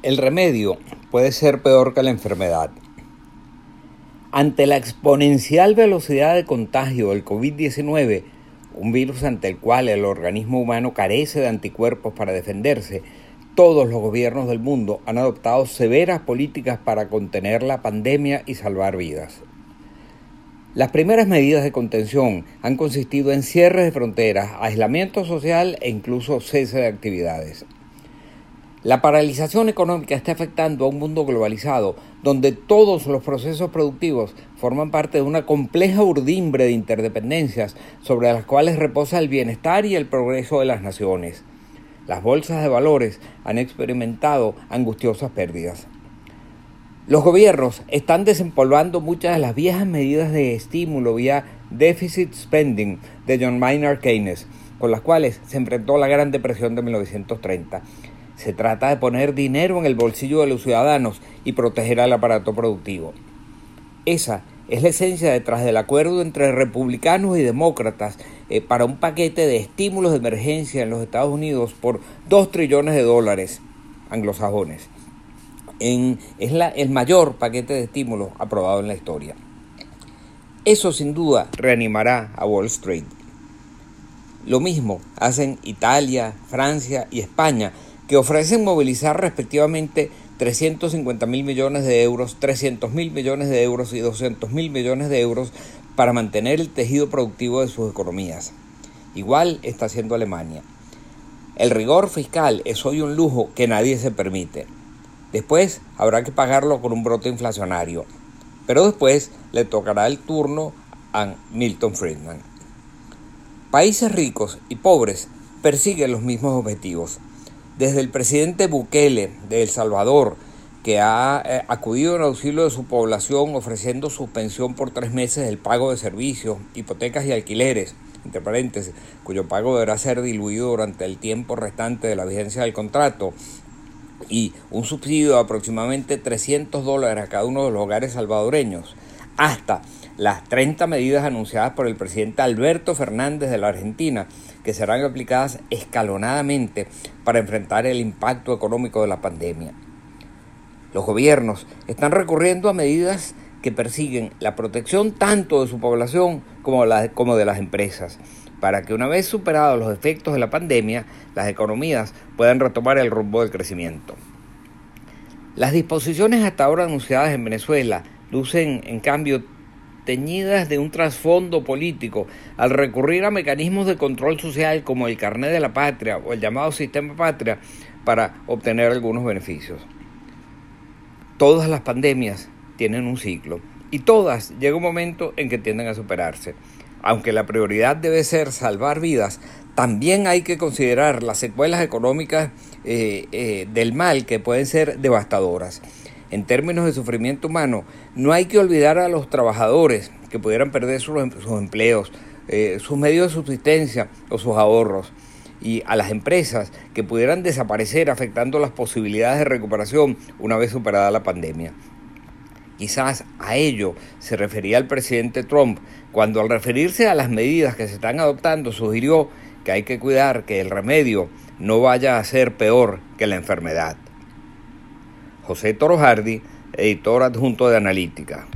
El remedio puede ser peor que la enfermedad. Ante la exponencial velocidad de contagio del COVID-19, un virus ante el cual el organismo humano carece de anticuerpos para defenderse, todos los gobiernos del mundo han adoptado severas políticas para contener la pandemia y salvar vidas. Las primeras medidas de contención han consistido en cierres de fronteras, aislamiento social e incluso cese de actividades. La paralización económica está afectando a un mundo globalizado donde todos los procesos productivos forman parte de una compleja urdimbre de interdependencias sobre las cuales reposa el bienestar y el progreso de las naciones. Las bolsas de valores han experimentado angustiosas pérdidas. Los gobiernos están desempolvando muchas de las viejas medidas de estímulo vía deficit spending de John Maynard Keynes, con las cuales se enfrentó la Gran Depresión de 1930 se trata de poner dinero en el bolsillo de los ciudadanos y proteger al aparato productivo. Esa es la esencia detrás del acuerdo entre republicanos y demócratas eh, para un paquete de estímulos de emergencia en los Estados Unidos por 2 trillones de dólares anglosajones. es el mayor paquete de estímulos aprobado en la historia. Eso sin duda reanimará a Wall Street. Lo mismo hacen Italia, Francia y España que ofrecen movilizar respectivamente 350 mil millones de euros, 300 mil millones de euros y 200 mil millones de euros para mantener el tejido productivo de sus economías. Igual está haciendo Alemania. El rigor fiscal es hoy un lujo que nadie se permite. Después habrá que pagarlo con un brote inflacionario. Pero después le tocará el turno a Milton Friedman. Países ricos y pobres persiguen los mismos objetivos desde el presidente Bukele de El Salvador, que ha eh, acudido en auxilio de su población ofreciendo suspensión por tres meses del pago de servicios, hipotecas y alquileres, entre paréntesis, cuyo pago deberá ser diluido durante el tiempo restante de la vigencia del contrato, y un subsidio de aproximadamente 300 dólares a cada uno de los hogares salvadoreños, hasta las 30 medidas anunciadas por el presidente Alberto Fernández de la Argentina, que serán aplicadas escalonadamente para enfrentar el impacto económico de la pandemia. Los gobiernos están recurriendo a medidas que persiguen la protección tanto de su población como, como de las empresas, para que una vez superados los efectos de la pandemia, las economías puedan retomar el rumbo del crecimiento. Las disposiciones hasta ahora anunciadas en Venezuela lucen, en cambio, teñidas de un trasfondo político al recurrir a mecanismos de control social como el carnet de la patria o el llamado sistema patria para obtener algunos beneficios. Todas las pandemias tienen un ciclo y todas llega un momento en que tienden a superarse. Aunque la prioridad debe ser salvar vidas, también hay que considerar las secuelas económicas eh, eh, del mal que pueden ser devastadoras en términos de sufrimiento humano, no hay que olvidar a los trabajadores que pudieran perder sus, em-, empleos, eh, sus medios de subsistencia o sus ahorros, y a las empresas que pudieran desaparecer afectando las posibilidades de recuperación una vez superada la pandemia. Quizás a ello se refería el presidente Trump cuando al referirse a las medidas que se están adoptando sugirió que hay que cuidar que el remedio no vaya a ser peor que la enfermedad. José Toro Hardy, editor adjunto de Analítica.